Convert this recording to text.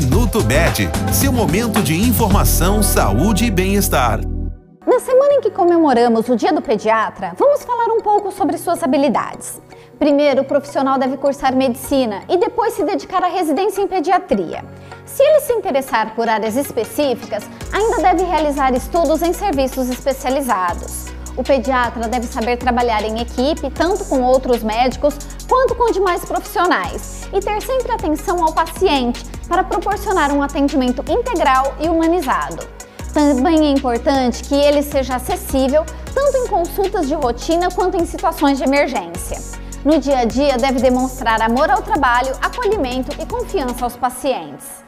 Minuto Med, seu momento de informação, saúde e bem-estar. Na semana em que comemoramos o Dia do Pediatra, vamos falar um pouco sobre suas habilidades. Primeiro, o profissional deve cursar medicina e depois se dedicar à residência em pediatria. Se ele se interessar por áreas específicas, ainda deve realizar estudos em serviços especializados. O pediatra deve saber trabalhar em equipe, tanto com outros médicos quanto com demais profissionais, e ter sempre atenção ao paciente para proporcionar um atendimento integral e humanizado. Também é importante que ele seja acessível tanto em consultas de rotina quanto em situações de emergência. No dia a dia, deve demonstrar amor ao trabalho, acolhimento e confiança aos pacientes.